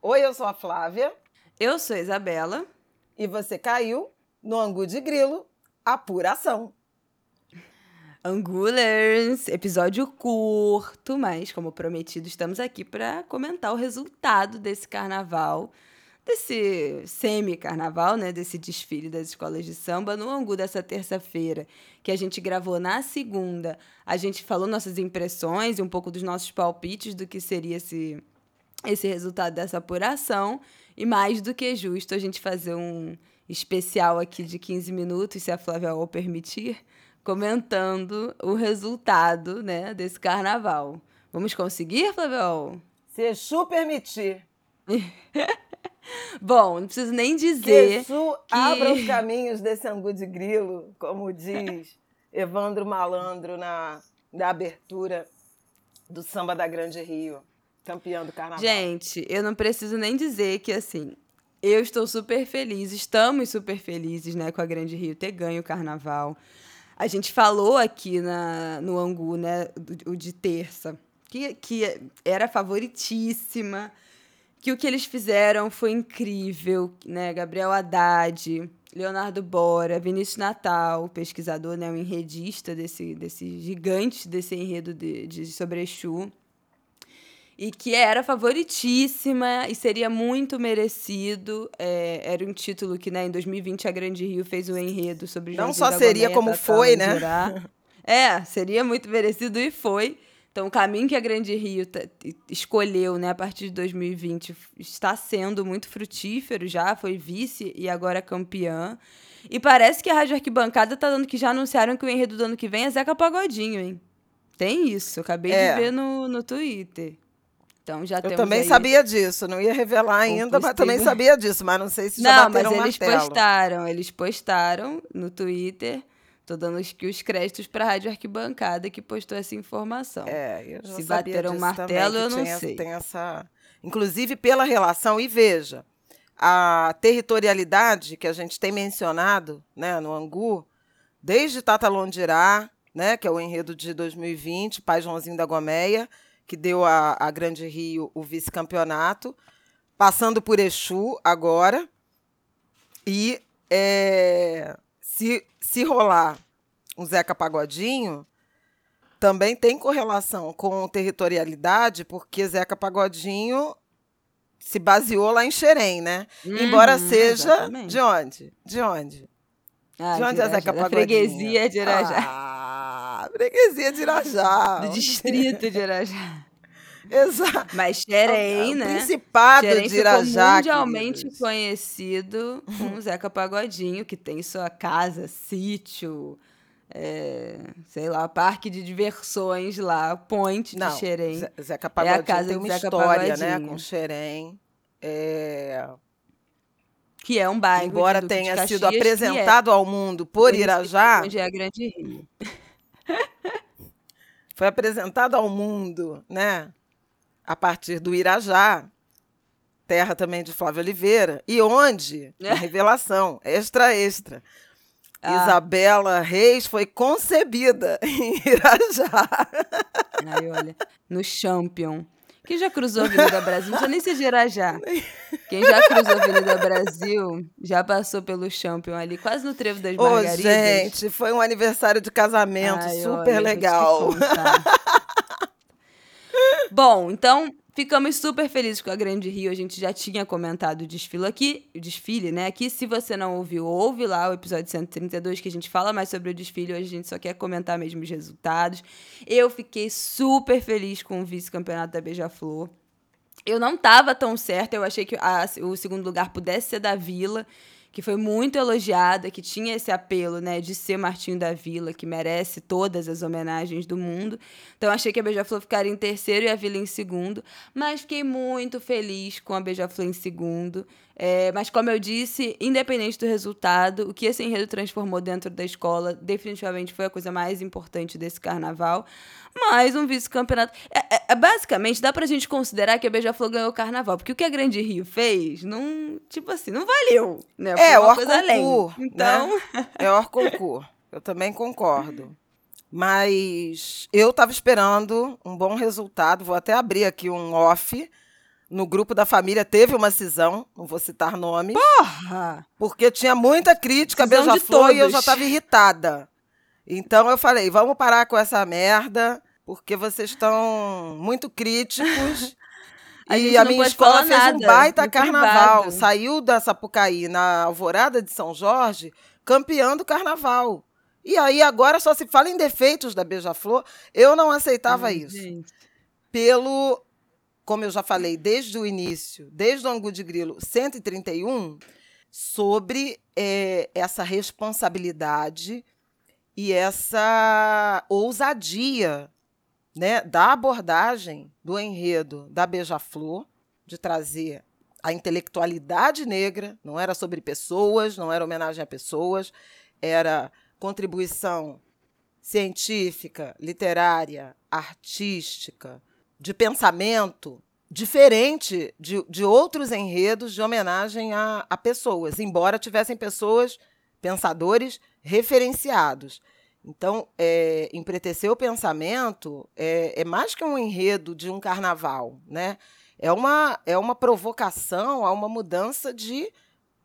Oi, eu sou a Flávia. Eu sou a Isabela. E você caiu no Angu de Grilo, apuração. Angulers, episódio curto, mas como prometido, estamos aqui para comentar o resultado desse carnaval, desse semi-carnaval, né, desse desfile das escolas de samba no Angu dessa terça-feira, que a gente gravou na segunda. A gente falou nossas impressões e um pouco dos nossos palpites do que seria esse esse resultado dessa apuração e mais do que justo a gente fazer um especial aqui de 15 minutos, se a Flávia o permitir, comentando o resultado, né, desse carnaval. Vamos conseguir, Flávio? Se Exu permitir. Bom, não preciso nem dizer. Que Exu que... abra os caminhos desse angu de grilo, como diz Evandro Malandro na, na abertura do Samba da Grande Rio, campeão do carnaval. Gente, eu não preciso nem dizer que, assim, eu estou super feliz, estamos super felizes, né, com a Grande Rio ter ganho o carnaval. A gente falou aqui na, no Angu, né, o de terça, que, que era favoritíssima, que o que eles fizeram foi incrível, né? Gabriel Haddad, Leonardo Bora, Vinícius Natal, pesquisador, né, um enredista desse, desse gigante desse enredo de, de e que era favoritíssima e seria muito merecido. É, era um título que, né, em 2020 a Grande Rio fez o um enredo sobre Não só seria como foi, né? É, seria muito merecido e foi. Então, o caminho que a Grande Rio escolheu, né, a partir de 2020, está sendo muito frutífero já, foi vice e agora campeã. E parece que a Rádio Arquibancada tá dando que já anunciaram que o enredo do ano que vem é Zeca Pagodinho, hein? Tem isso, acabei é. de ver no, no Twitter. Então já Eu também sabia disso, não ia revelar ainda, mas também sabia disso, mas não sei se já não, bateram mas eles martelo. postaram, eles postaram no Twitter. Tô dando aqui os créditos para a Rádio Arquibancada que postou essa informação. É, eu já Se sabia bateram disso martelo, também, eu não tinha, sei. Tem essa, inclusive pela relação e veja, a territorialidade que a gente tem mencionado, né, no Angu, desde Tata Londirá, né, que é o enredo de 2020, Pai Joãozinho da Gomeia, que deu a, a Grande Rio o vice-campeonato, passando por Exu agora. E é, se, se rolar um Zeca Pagodinho, também tem correlação com territorialidade, porque Zeca Pagodinho se baseou lá em Xerém, né? Uhum, Embora seja exatamente. de onde? De onde? Ah, de onde é Zeca Pagodinho? freguesia de Irajá. Ah, freguesia de Irajá. do distrito de Irajá. Exato. Mas Xerém, O né? Principado Xerém de Irajá. mundialmente queridos. conhecido com o Zeca Pagodinho, que tem sua casa, sítio, é, sei lá, parque de diversões lá, Point de Não, Xerém. Ze- Zeca Pagodinho casa tem de uma história, né, Pagodinho. com Xerém. É, Que é um bairro de embora de tenha Caxias, sido é apresentado ao mundo por Irajá, Onde é a Grande Rio. foi apresentado ao mundo, né, a partir do Irajá, terra também de Flávio Oliveira, e onde, É. a revelação, extra, extra, Ah. Isabela Reis foi concebida em Irajá. Aí, olha, no Champion. Quem já cruzou a Avenida Brasil? Não precisa nem ser de Irajá. Quem já cruzou a Avenida Brasil já passou pelo Champion ali, quase no Trevo das Ô, Margaridas. gente, foi um aniversário de casamento Ai, olha, super te legal. Bom, então ficamos super felizes com a Grande Rio. A gente já tinha comentado o desfile aqui, o desfile, né? Aqui, se você não ouviu, ouve lá o episódio 132, que a gente fala mais sobre o desfile. Hoje a gente só quer comentar mesmo os resultados. Eu fiquei super feliz com o vice-campeonato da Beija-Flor. Eu não tava tão certa, eu achei que a- o segundo lugar pudesse ser da Vila, que foi muito elogiada, que tinha esse apelo, né, de ser Martinho da Vila, que merece todas as homenagens do mundo. Então achei que a Beija-Flor ficaria em terceiro e a Vila em segundo, mas fiquei muito feliz com a Beija-Flor em segundo. É, mas como eu disse, independente do resultado, o que esse enredo transformou dentro da escola definitivamente foi a coisa mais importante desse carnaval. Mais um vice-campeonato. É, é- é, basicamente, dá pra gente considerar que a Beija-Flor ganhou o carnaval, porque o que a Grande Rio fez, não, tipo assim, não valeu, né? Foi É, o além. concurso, Então, né? É o concurso. Eu também concordo. Mas eu estava esperando um bom resultado. Vou até abrir aqui um off no grupo da família teve uma cisão, não vou citar nomes. Porra! Porque tinha muita crítica a Beija-Flor e eu já estava irritada. Então eu falei, vamos parar com essa merda, porque vocês estão muito críticos. A e a minha escola fez nada, um baita carnaval. privado. Saiu da Sapucaí na Alvorada de São Jorge, campeã do carnaval. E aí agora só se fala em defeitos da Beija-Flor. Eu não aceitava Ai, isso. gente. Pelo, como eu já falei desde o início, desde o Angu de Grilo 131, sobre eh, essa responsabilidade e essa ousadia né, da abordagem do enredo da Beija-Flor, de trazer a intelectualidade negra, não era sobre pessoas, não era homenagem a pessoas, era contribuição científica, literária, artística, de pensamento, diferente de, de outros enredos de homenagem a, a pessoas, embora tivessem pessoas, pensadores referenciados. Então, é, empretecer o pensamento é, é mais que um enredo de um carnaval, né? É uma, é uma provocação a uma mudança de,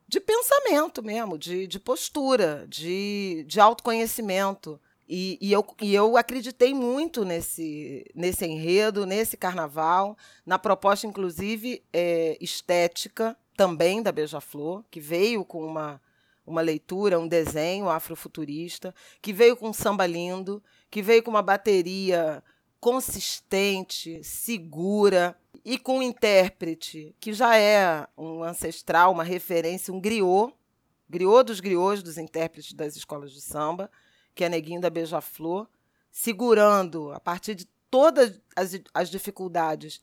de pensamento mesmo, de, de postura, de, de autoconhecimento. E, e, eu, e eu acreditei muito nesse, nesse enredo, nesse carnaval, na proposta, inclusive, é, estética também da Beija-Flor, que veio com uma, uma leitura, um desenho afrofuturista, que veio com um samba lindo, que veio com uma bateria consistente, segura e com um intérprete que já é um ancestral, uma referência, um griot, griot dos griots dos intérpretes das escolas de samba, que é Neguinho da Beija-Flor, segurando a partir de todas as, as dificuldades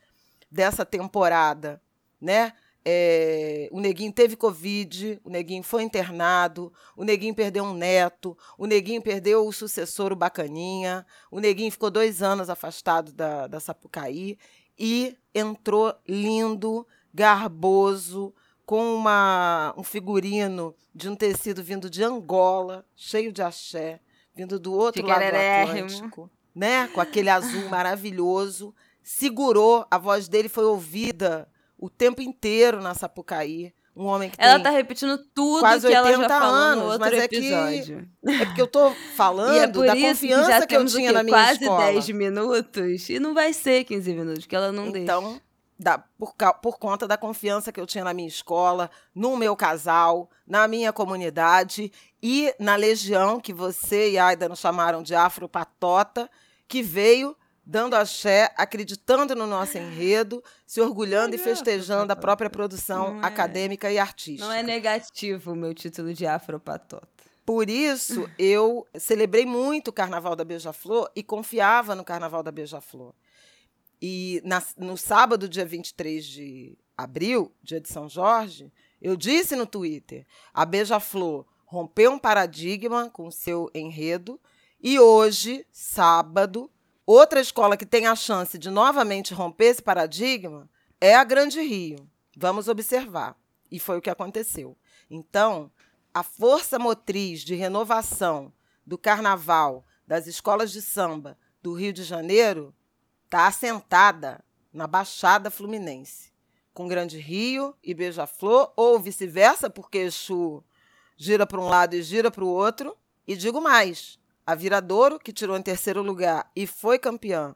dessa temporada, né? É, o Neguinho teve Covid, o Neguinho foi internado, o Neguinho perdeu um neto, o Neguinho perdeu o sucessor, o Bacaninha, o Neguinho ficou dois anos afastado da, da Sapucaí e entrou lindo, garboso, com uma, um figurino de um tecido vindo de Angola, cheio de axé, vindo do outro lado do. Atlântico, né? com aquele azul maravilhoso, segurou, a voz dele foi ouvida o tempo inteiro na Sapucaí. Um homem que Ela tem tá repetindo tudo quase que ela 80 já falou anos, no outro mas é que- episódio. É porque eu tô falando é da confiança que, que, eu tinha na minha quase escola. 10 minutos. E não vai ser 15 minutos, que ela não deixa. Então, da- por, por conta da confiança que eu tinha na minha escola, no meu casal, na minha comunidade e na legião que você e Aida nos chamaram de Afropatota, que veio dando axé, acreditando no nosso enredo, se orgulhando e festejando a própria produção é- acadêmica e artística. Não é negativo o meu título de afropatota. Por isso, eu celebrei muito o Carnaval da Beija-Flor e confiava no Carnaval da Beija-Flor. E na- no sábado, dia 23 de abril, dia de São Jorge, eu disse no Twitter: a Beija-Flor rompeu um paradigma com seu enredo e hoje, sábado, outra escola que tem a chance de novamente romper esse paradigma é a Grande Rio. Vamos observar. E foi o que aconteceu. Então, a força motriz de renovação do carnaval das escolas de samba do Rio de Janeiro está assentada na Baixada Fluminense, com Grande Rio e Beija-Flor, ou vice-versa, porque Exu gira para um lado e gira para o outro. E digo mais: a Viradouro, que tirou em terceiro lugar e foi campeã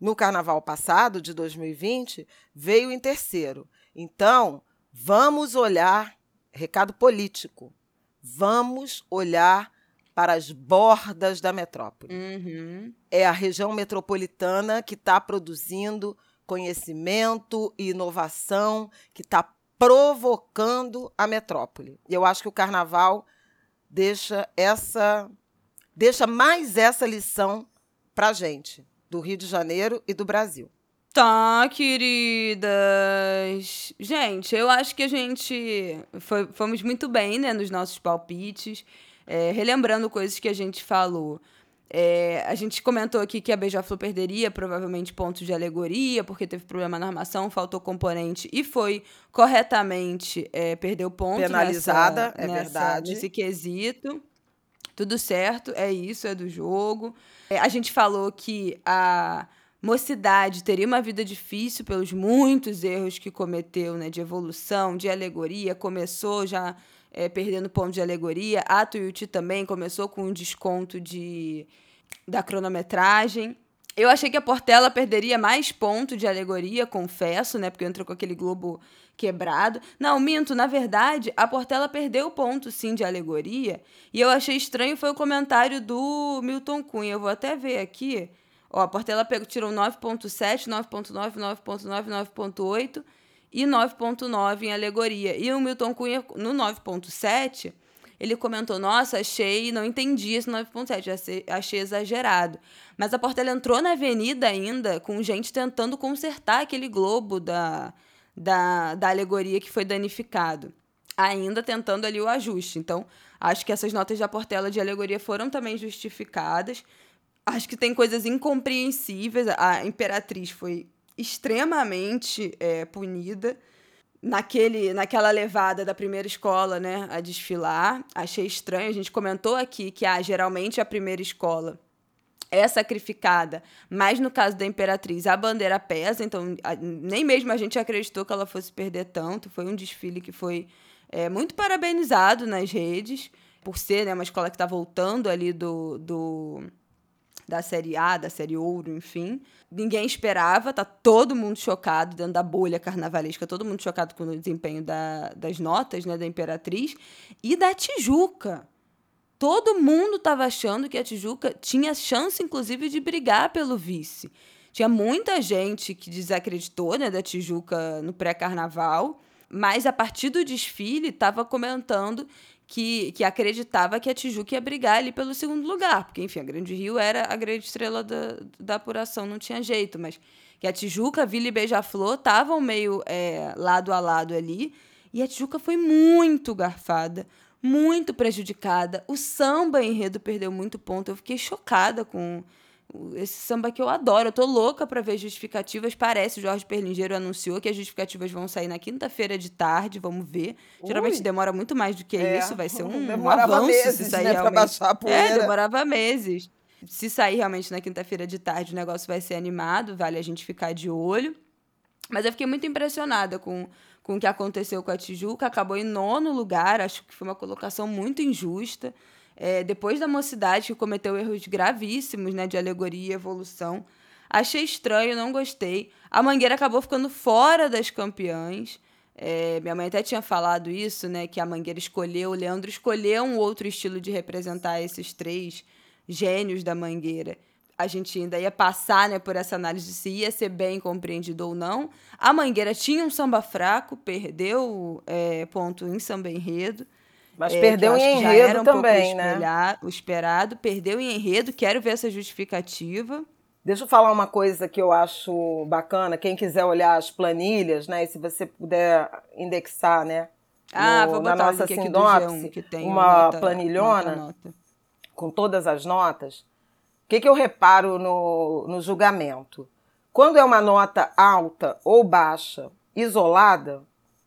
no carnaval passado, de 2020, veio em terceiro. Então, vamos olhar recado político. Vamos olhar para as bordas da metrópole. Uhum. É a região metropolitana que está produzindo conhecimento e inovação, que está provocando a metrópole. E eu acho que o carnaval deixa essa deixa mais essa lição para gente do Rio de Janeiro e do Brasil. Tá, queridas. Gente, eu acho que a gente foi- fomos muito bem, né, nos nossos palpites. É, relembrando coisas que a gente falou. É, a gente comentou aqui que a Beija-Flor perderia provavelmente pontos de alegoria, porque teve problema na armação, faltou componente e foi corretamente é, perdeu ponto Penalizada, nessa- é nessa- verdade. nesse quesito. Tudo certo, é isso, é do jogo. É, a gente falou que a Mocidade teria uma vida difícil pelos muitos erros que cometeu, né? De evolução, de alegoria. Começou já é, perdendo ponto de alegoria. A Tuiuti também começou com um desconto de, da cronometragem. Eu achei que a Portela perderia mais ponto de alegoria, confesso, né? Porque entrou com aquele globo quebrado. Não, minto, na verdade, a Portela perdeu ponto sim de alegoria. E eu achei estranho foi o comentário do Milton Cunha. Eu vou até ver aqui. Ó, a Portela pegou, tirou 9.7, 9.9, 9.9, 9.8 e 9.9 em alegoria. E o Milton Cunha, no 9.7, ele comentou: Nossa, achei, não entendi esse 9.7, achei, exagerado. Mas a Portela entrou na avenida ainda com gente tentando consertar aquele globo da, da, da alegoria que foi danificado. Ainda tentando ali o ajuste. Então, acho que essas notas da Portela de alegoria foram também justificadas. Acho que tem coisas incompreensíveis. A Imperatriz foi extremamente é, punida naquele, naquela levada da primeira escola, né, a desfilar. Achei estranho. A gente comentou aqui que ah, geralmente a primeira escola é sacrificada, mas no caso da Imperatriz a bandeira pesa, então a, nem mesmo a gente acreditou que ela fosse perder tanto. Foi um desfile que foi é, muito parabenizado nas redes, por ser né, uma escola que está voltando ali do, do da série A, da série Ouro, enfim. Ninguém esperava, tá todo mundo chocado dentro da bolha carnavalesca, todo mundo chocado com o desempenho da, das notas, né, da Imperatriz e da Tijuca. Todo mundo estava achando que a Tijuca tinha chance, inclusive, de brigar pelo vice. Tinha muita gente que desacreditou né, da Tijuca no pré-carnaval, mas a partir do desfile estava comentando que, que acreditava que a Tijuca ia brigar ali pelo segundo lugar, porque, enfim, a Grande Rio era a grande estrela da, da apuração, não tinha jeito, mas que a Tijuca, Vila e Beija-Flor estavam meio é, lado a lado ali, e a Tijuca foi muito garfada, muito prejudicada. O samba enredo perdeu muito ponto, eu fiquei chocada com esse samba que eu adoro. Eu tô louca para ver justificativas. Parece, o Jorge Perlingeiro anunciou que as justificativas vão sair na quinta-feira de tarde, vamos ver. Ui. Geralmente demora muito mais do que é. isso, vai ser um, demorava um avanço meses, se sair né, realmente. baixar a poeira. É, demorava meses. Se sair realmente na quinta-feira de tarde, o negócio vai ser animado, vale a gente ficar de olho. Mas eu fiquei muito impressionada com, com o que aconteceu com a Tijuca. Acabou em nono lugar, acho que foi uma colocação muito injusta é, depois da mocidade, que cometeu erros gravíssimos né, de alegoria e evolução. Achei estranho, não gostei. A Mangueira acabou ficando fora das campeãs. É, minha mãe até tinha falado isso, né? Que a Mangueira escolheu, o Leandro escolheu um outro estilo de representar esses três gênios da Mangueira. A gente ainda ia passar né, por essa análise se ia ser bem compreendido ou não. A Mangueira tinha um samba fraco, perdeu é, ponto em samba enredo. Mas é, perdeu em enredo um também, né? O esperado, perdeu em enredo, quero ver essa justificativa. Deixa eu falar uma coisa que eu acho bacana, quem quiser olhar as planilhas, né, e se você puder indexar, né, ah, no, vou botar na nossa sinopse, que tem uma nota, planilhona nota, nota. com todas as notas. O que, que eu reparo no, no julgamento? Quando é uma nota alta ou baixa, isolada,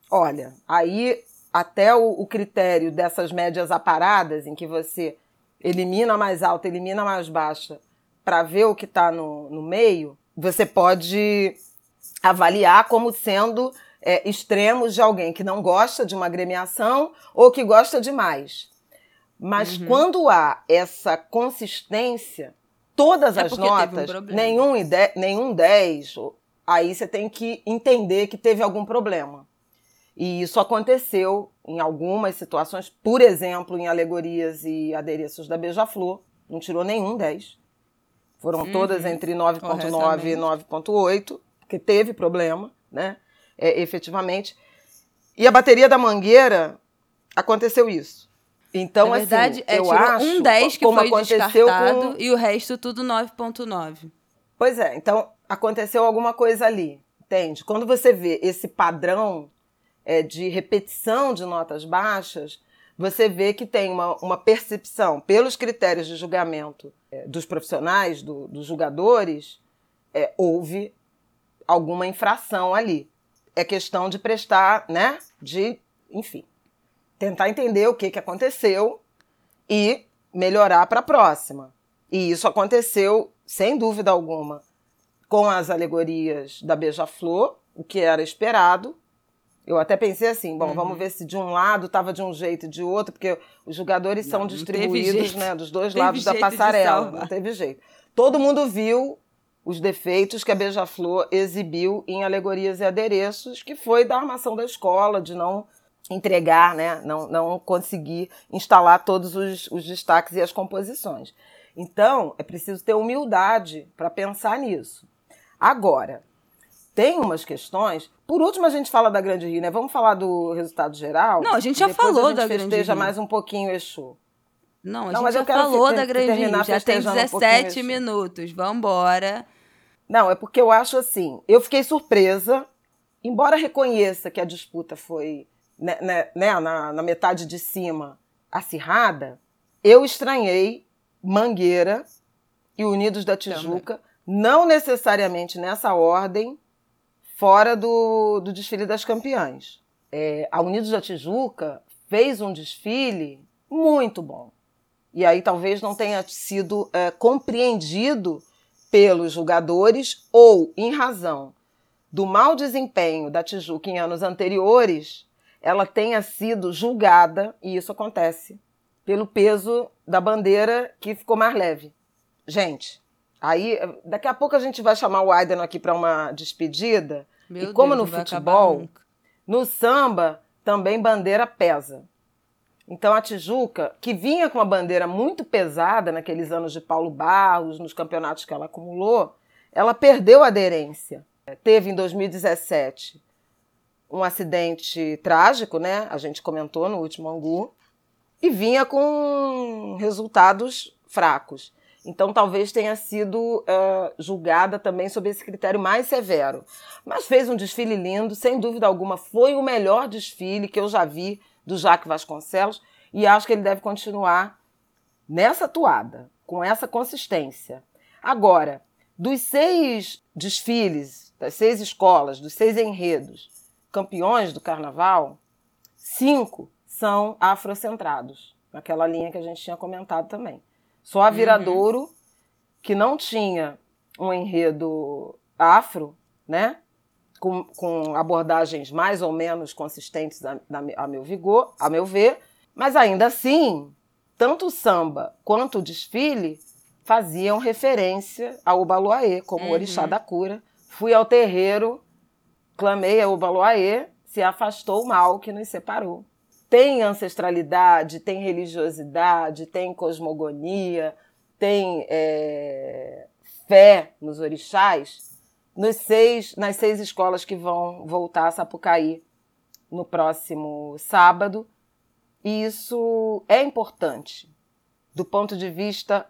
olha, aí até o, o critério dessas médias aparadas, em que você elimina a mais alta, elimina a mais baixa, para ver o que está no, no meio, você pode avaliar como sendo é, extremos de alguém que não gosta de uma agremiação ou que gosta demais. Mas uhum. quando há essa consistência, todas é as notas, um nenhum, nenhum 10, aí você tem que entender que teve algum problema. E isso aconteceu em algumas situações, por exemplo, em alegorias e adereços da Beija-Flor, não tirou nenhum 10. Foram uhum. todas entre 9.9 e 9.8, porque teve problema, né? É, efetivamente. E a bateria da Mangueira aconteceu isso. Então, Na verdade, assim, é, eu acho, um 10 que foi descartado com... e o resto tudo 9.9. Pois é, então aconteceu alguma coisa ali, entende? Quando você vê esse padrão é, de repetição de notas baixas, você vê que tem uma, uma percepção, pelos critérios de julgamento é, dos profissionais, do, dos julgadores, é, houve alguma infração ali. É questão de prestar, né? De, enfim, tentar entender o que, que aconteceu e melhorar para a próxima. E isso aconteceu, sem dúvida alguma, com as alegorias da Beija-Flor, o que era esperado. Eu até pensei assim, bom, uhum. vamos ver se de um lado estava de um jeito e de outro, porque os jogadores não, são distribuídos né, dos dois lados da passarela. Não teve jeito. Todo mundo viu os defeitos que a Beija-Flor exibiu em alegorias e adereços, que foi da armação da escola, de não entregar, né, não, não conseguir instalar todos os, os destaques e as composições. Então, é preciso ter humildade para pensar nisso. Agora, tem umas questões. Por último, a gente fala da Grande Rio, né? Vamos falar do resultado geral? Não, a gente já falou da Grande Rio. mais um pouquinho Exu. Não, a não, gente já falou da Grande Rio. Já tem 17 um minutos. Vamos embora. Não, é porque eu acho assim. Eu fiquei surpresa, embora reconheça que a disputa foi né, né, né na, na metade de cima acirrada, eu estranhei Mangueira e Unidos da Tijuca, Também. não necessariamente nessa ordem, fora do, do desfile das campeãs. É, a Unidos da Tijuca fez um desfile muito bom. E aí talvez não tenha sido é, compreendido pelos jogadores ou, em razão do mau desempenho da Tijuca em anos anteriores, ela tenha sido julgada, e isso acontece, pelo peso da bandeira que ficou mais leve. Gente, aí daqui a pouco a gente vai chamar o Aiden aqui para uma despedida. Meu e como Deus, no futebol, no samba também bandeira pesa. Então a Tijuca, que vinha com uma bandeira muito pesada naqueles anos de Paulo Barros, nos campeonatos que ela acumulou, ela perdeu a aderência. Teve em 2017 um acidente trágico, né? A gente comentou no último Angu, e vinha com resultados fracos. Então, talvez tenha sido uh, julgada também sob esse critério mais severo. Mas fez um desfile lindo, sem dúvida alguma, foi o melhor desfile que eu já vi do Jaque Vasconcelos e acho que ele deve continuar nessa toada, com essa consistência. Agora, dos seis desfiles, das seis escolas, dos seis enredos campeões do carnaval, cinco são afrocentrados, naquela linha que a gente tinha comentado também. Só a Viradouro, uhum. que não tinha um enredo afro, né? com, com abordagens mais ou menos consistentes a, a, meu vigor, a meu ver, mas ainda assim, tanto o samba quanto o desfile faziam referência ao Baluaê, como uhum. orixá da cura. Fui ao terreiro, clamei ao Baluaê, se afastou o mal que nos separou. Tem ancestralidade, tem religiosidade, tem cosmogonia, tem é, fé nos orixás, nos seis, nas seis escolas que vão voltar a Sapucaí no próximo sábado. E isso é importante do ponto de vista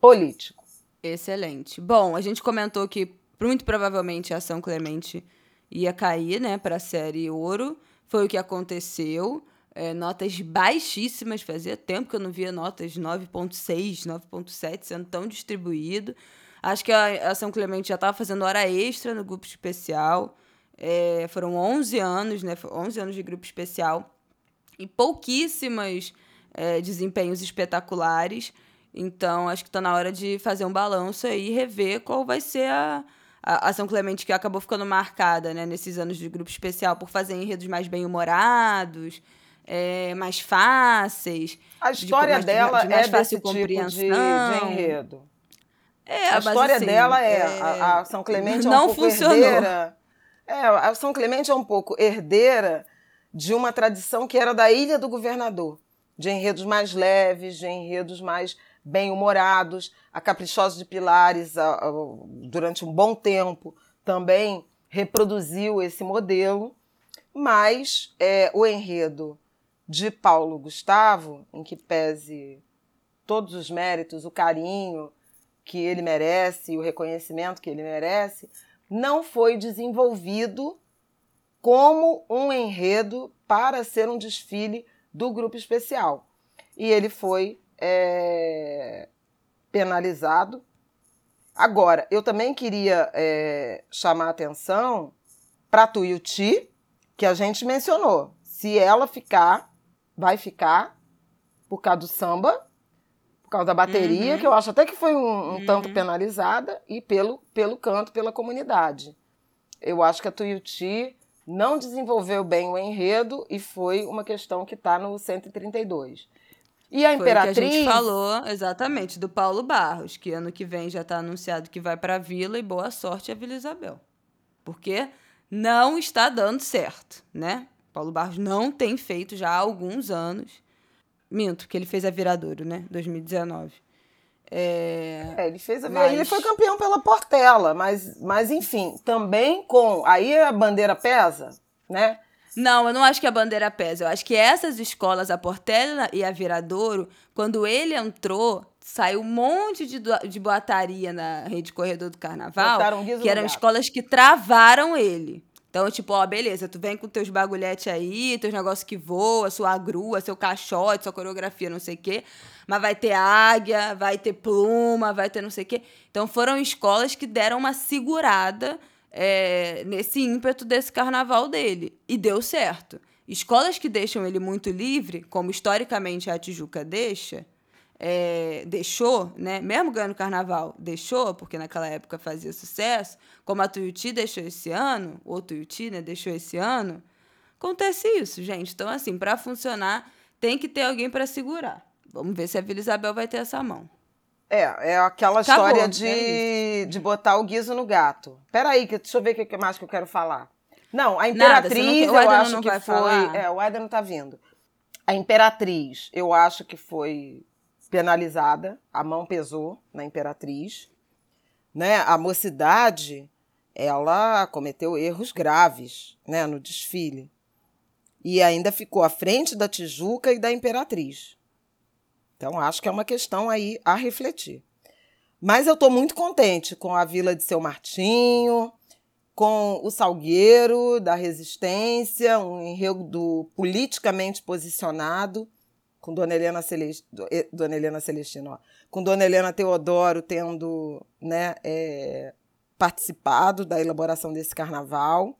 político. Excelente. Bom, a gente comentou que muito provavelmente a São Clemente ia cair né, para a série Ouro. Foi o que aconteceu. É, notas baixíssimas, fazia tempo que eu não via notas 9.6, 9.7 sendo tão distribuído. Acho que a, a São Clemente já estava fazendo hora extra no grupo especial. É, foram 11 anos, né? 11 anos de grupo especial. E pouquíssimos é, desempenhos espetaculares. Então, acho que está na hora de fazer um balanço aí e rever qual vai ser a, a, a São Clemente que acabou ficando marcada né, nesses anos de grupo especial por fazer enredos mais bem-humorados, é, mais fáceis. A história de, dela de, de mais é fácil desse compreensão. Tipo de, enredo. É, a história assim, dela é, é, a, a, São Clemente é um pouco funcionou. herdeira. É, a São Clemente é um pouco herdeira de uma tradição que era da Ilha do Governador, de enredos mais leves, de enredos mais bem-humorados. A Caprichosa de Pilares, a, a, durante um bom tempo, também reproduziu esse modelo, mas é, o enredo de Paulo Gustavo, em que pese todos os méritos, o carinho, que ele merece, o reconhecimento que ele merece, não foi desenvolvido como um enredo para ser um desfile do grupo especial. E ele foi é, penalizado. Agora, eu também queria é, chamar a atenção para Tuiuti, que a gente mencionou. Se ela ficar, vai ficar por causa do samba, causa da bateria, Uhum. que eu acho até que foi um, um Uhum. tanto penalizada, e pelo, pelo canto, pela comunidade. Eu acho que a Tuiuti não desenvolveu bem o enredo e foi uma questão que está no 132. E a Foi o que a Imperatriz. gente falou, exatamente, do Paulo Barros, que ano que vem já está anunciado que vai para a Vila e boa sorte a Vila Isabel. Porque não está dando certo, né? Paulo Barros não tem feito já há alguns anos. Minto, que ele fez a Viradouro, né? 2019. É... É, ele fez a Mas- Ele foi campeão pela Portela, mas, mas enfim, também com. Aí a bandeira pesa, né? Não, eu não acho que a bandeira pesa. Eu acho que essas escolas, a Portela e a Viradouro, quando ele entrou, saiu um monte de, de boataria na rede Corredor do Carnaval, que eram escolas que travaram ele. Então, tipo, ó, beleza, tu vem com teus bagulhete aí, teus negócios que voam, sua grua, seu caixote, sua coreografia, não sei o quê. Mas vai ter águia, vai ter pluma, vai ter não sei o quê. Então, foram escolas que deram uma segurada é, nesse ímpeto desse carnaval dele. E deu certo. Escolas que deixam ele muito livre, como historicamente a Tijuca deixa, é, deixou, né? Mesmo ganhando carnaval, deixou, porque naquela época fazia sucesso, como a Tuiuti deixou esse ano, ou Tuiuti, né, deixou esse ano. Acontece isso, gente. Então, assim, para funcionar, tem que ter alguém para segurar. Vamos ver se a Vila Isabel vai ter essa mão. É, é aquela Acabou, história é de, de botar o guiso no gato. Peraí, que, deixa eu ver o que mais que eu quero falar. Não, a Nada, não Imperatriz, quer- o eu acho não que foi. falar? É, o Aida não tá vindo. A Imperatriz, eu acho que foi penalizada, a mão pesou na Imperatriz. Né? A mocidade, ela cometeu erros graves né, no desfile. E ainda ficou à frente da Tijuca e da Imperatriz. Então, acho que é uma questão aí a refletir. Mas eu estou muito contente com a Vila de Seu Martinho, com o Salgueiro da Resistência, um enredo politicamente posicionado, com Dona Helena, Celest... eh, Dona Helena Celestino, ó, com Dona Helena Teodoro tendo né, é, participado da elaboração desse carnaval,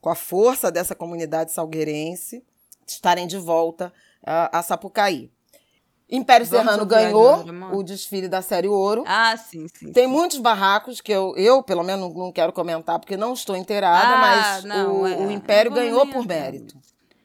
com a força dessa comunidade salgueirense, estarem de volta a, a Sapucaí. Império Vamos Serrano ganhou o desfile da Série Ouro. Ah, sim, sim. Tem sim. muitos barracos que eu, eu, pelo menos, não quero comentar porque não estou inteirada, Ah, mas não, o, é. o Império ganhou por entrar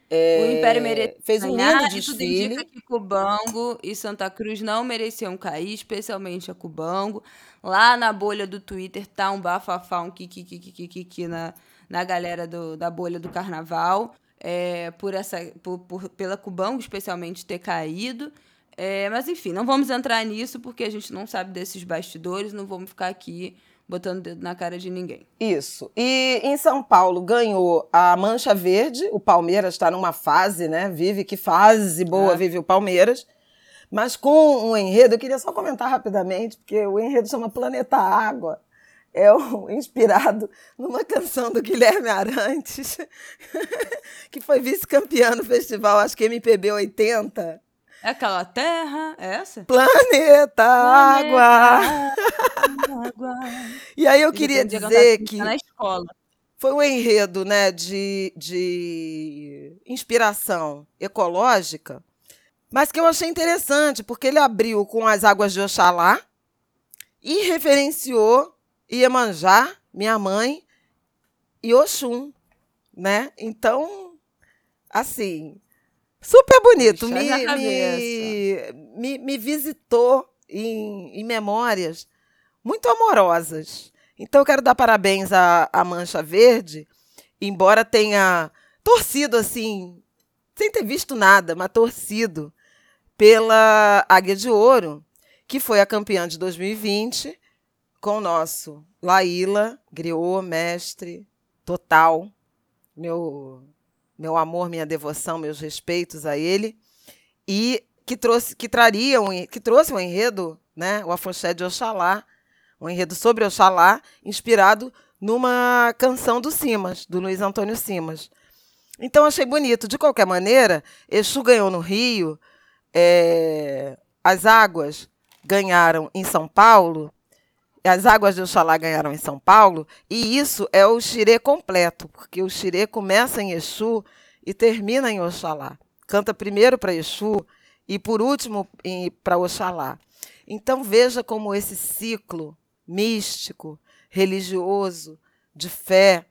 mérito. O Império merecia fez um ganhar, lindo e tudo desfile. indica que Cubango e Santa Cruz não mereciam cair, especialmente a Cubango. Lá na bolha do Twitter tá um bafafá, um kikikikikiki na, na galera do, da bolha do carnaval. é, por essa, por, por- pela Cubango, especialmente, ter caído. É, mas enfim, não vamos entrar nisso porque a gente não sabe desses bastidores, não vamos ficar aqui botando dedo na cara de ninguém. Isso. E em São Paulo ganhou a Mancha Verde. O Palmeiras está numa fase, né? Vive que fase boa É. vive o Palmeiras. Mas com um enredo, eu queria só comentar rapidamente, porque o enredo chama Planeta Água. É o, inspirado numa canção do Guilherme Arantes, que foi vice-campeão no festival, acho que MPB 80. É aquela terra? É essa? Planeta Água! Água. E aí eu queria dizer assim, que tá na escola. foi um enredo né, de, de inspiração ecológica, mas que eu achei interessante, porque ele abriu com as águas de Oxalá e referenciou Iemanjá, minha mãe, e Oxum, né? Então, assim, super bonito. Me, me, me, me visitou em, em memórias muito amorosas. Então, eu quero dar parabéns à, à Mancha Verde, embora tenha torcido assim, sem ter visto nada, mas torcido pela Águia de Ouro, que foi a campeã de 2020, com o nosso Laíla, griot, mestre, total. Meu, meu amor, minha devoção, meus respeitos a ele. E que trouxe, que traria um, que trouxe um enredo, né, o Afoxé de Oxalá, um enredo sobre Oxalá, inspirado numa canção do Simas, do Luiz Antônio Simas. Então achei bonito. De qualquer maneira, Exu ganhou no Rio, é, as águas ganharam em São Paulo, as águas de Oxalá ganharam em São Paulo, e isso é o xirê completo, porque o xirê começa em Exu e termina em Oxalá. Canta primeiro para Exu e por último para Oxalá. Então veja como esse ciclo místico, religioso, de fé,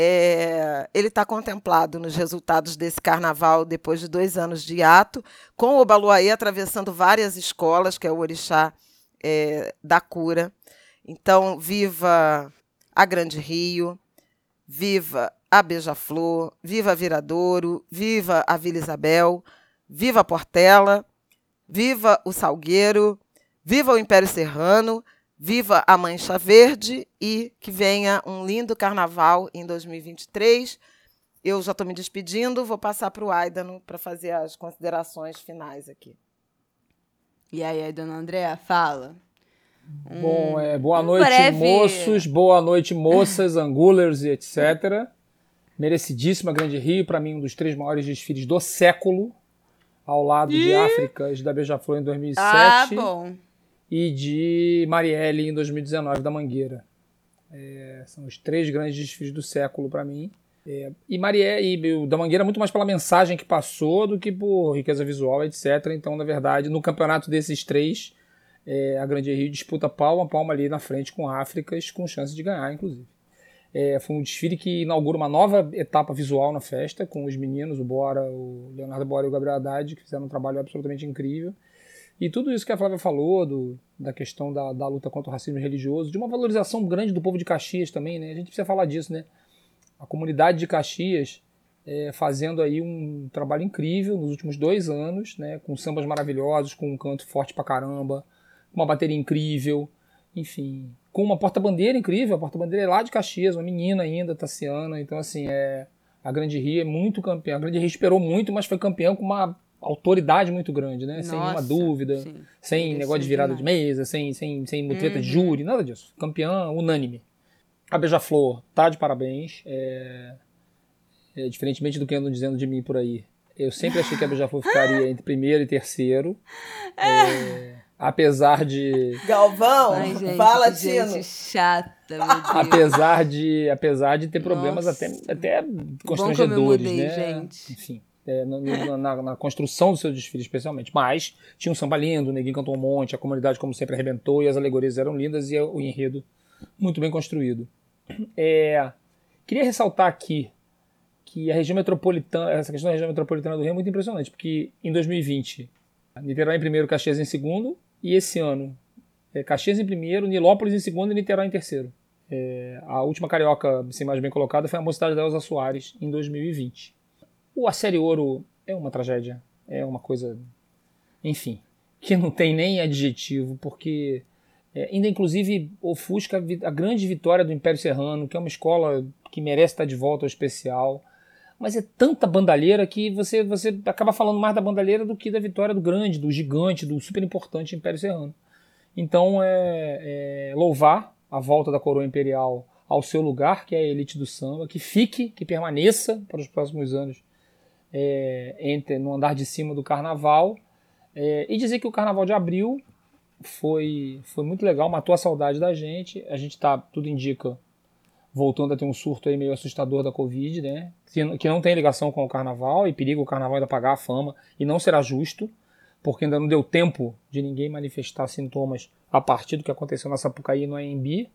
é, ele está contemplado nos resultados desse carnaval depois de dois anos de ato, com o Baluaê atravessando várias escolas, que é o orixá é, da cura. Então, viva a Grande Rio, viva a Beija-Flor, viva Viradouro, viva a Vila Isabel, viva a Portela, viva o Salgueiro, viva o Império Serrano, viva a Mancha Verde e que venha um lindo carnaval em 2023. Eu já estou me despedindo, vou passar para o Aidano para fazer as considerações finais aqui. E aí, dona Andréa, fala. Bom, é, boa noite, breve... moços, boa noite, moças, angulers e etc. Merecidíssima Grande Rio, para mim, um dos três maiores desfiles do século, ao lado e... de Áfricas da Beija-Flor em 2007. Ah, bom. E de Marielle em 2019, da Mangueira. É, são os três grandes desfiles do século para mim. É, e Marielle e o da Mangueira muito mais pela mensagem que passou do que por riqueza visual, etc. Então, na verdade, no campeonato desses três, é, a Grande Rio disputa palma a palma ali na frente com Áfricas, com chance de ganhar, inclusive. É, foi um desfile que inaugura uma nova etapa visual na festa, com os meninos, o Bora, o Leonardo Bora e o Gabriel Haddad, que fizeram um trabalho absolutamente incrível. E tudo isso que a Flávia falou, do, da questão da, da luta contra o racismo religioso, de uma valorização grande do povo de Caxias também, né? A gente precisa falar disso, né? A comunidade de Caxias é, fazendo aí um trabalho incrível nos últimos dois anos, né? Com sambas maravilhosos, com um canto forte pra caramba, uma bateria incrível, enfim, com uma porta-bandeira incrível. A porta-bandeira é lá de Caxias, uma menina ainda, Tassiana. Então, assim, é, a Grande Rio é muito campeã. A Grande Rio esperou muito, mas foi campeão com uma autoridade muito grande, né? Nossa, sem nenhuma dúvida, sim. sem negócio de virada demais. de mesa, sem, sem, sem mutreta uhum. de júri, nada disso. Campeã unânime. A Beija-Flor tá de parabéns. É, é, diferentemente do que andam dizendo de mim por aí. Eu sempre achei que a Beija-Flor ficaria entre primeiro e terceiro. É, apesar de Galvão, Ai, gente, fala gente chata, apesar de apesar de ter problemas Nossa. até até constrangedores, mudei, né? Gente. Enfim, é, na, na, na, construção do seu desfile especialmente, mas tinha um samba lindo, o Neguinho cantou um monte, a comunidade como sempre arrebentou e as alegorias eram lindas e o enredo muito bem construído. É, queria ressaltar aqui que a região metropolitana, essa questão da região metropolitana do Rio é muito impressionante, porque em 2020 Niterói em primeiro, Caxias em segundo, e esse ano, é, Caxias em primeiro, Nilópolis em segundo e Niterói em terceiro. É, a última carioca, sem mais bem colocada, foi a mocidade da Elza Soares, em 2020. O A Série Ouro é uma tragédia, é uma coisa, enfim, que não tem nem adjetivo, porque é, ainda inclusive ofusca a grande vitória do Império Serrano, que é uma escola que merece estar de volta ao especial mas é tanta bandalheira que você, você acaba falando mais da bandalheira do que da vitória do grande, do gigante, do super importante Império Serrano. Então é, é louvar a volta da coroa imperial ao seu lugar, que é a elite do samba, que fique, que permaneça para os próximos anos é, entre, no andar de cima do carnaval. É, e dizer que o carnaval de abril foi, foi muito legal, matou a saudade da gente. A gente tá, tudo indica, voltando a ter um surto aí meio assustador da Covid, né? Que não tem ligação com o carnaval e periga o carnaval ainda pagar a fama e não será justo, porque ainda não deu tempo de ninguém manifestar sintomas a partir do que aconteceu na Sapucaí e no AMB.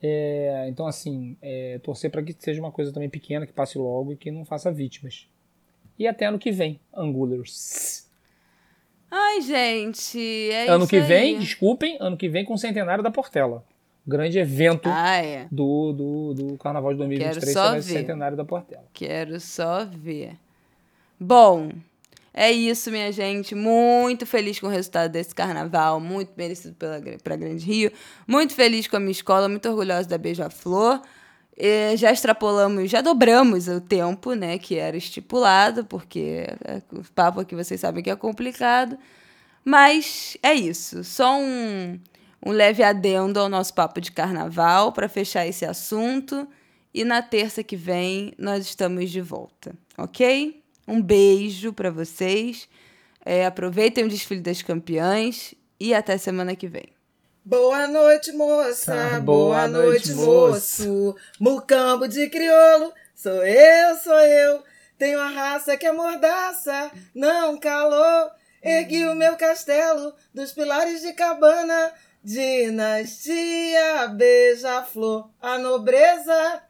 É, então, assim, é, torcer para que seja uma coisa também pequena, que passe logo e que não faça vítimas. E até ano que vem, Angulers. Ai, gente, é Ano que vem, aí. desculpem, ano que vem com o centenário da Portela grande evento ah, é. do, do, do Carnaval de 2023, será esse centenário da Portela. Quero só ver. Bom, é isso, minha gente. Muito feliz com o resultado desse carnaval, muito merecido pela, pra Grande Rio. Muito feliz com a minha escola, muito orgulhosa da Beija-Flor. Já extrapolamos, já dobramos o tempo, né, que era estipulado, porque é, o papo aqui vocês sabem que é complicado. Mas é isso. Só um um leve adendo ao nosso papo de carnaval para fechar esse assunto. E na terça que vem nós estamos de volta, ok? Um beijo para vocês. É, aproveitem o desfile das campeãs e até semana que vem. Boa noite, moça. Ah, boa, boa, noite, moço. moço. Mucambo de crioulo. Sou eu, sou eu. Tenho a raça que é mordaça. Não calou. Ergui o meu castelo dos pilares de cabana, dinastia beija-flor, a nobreza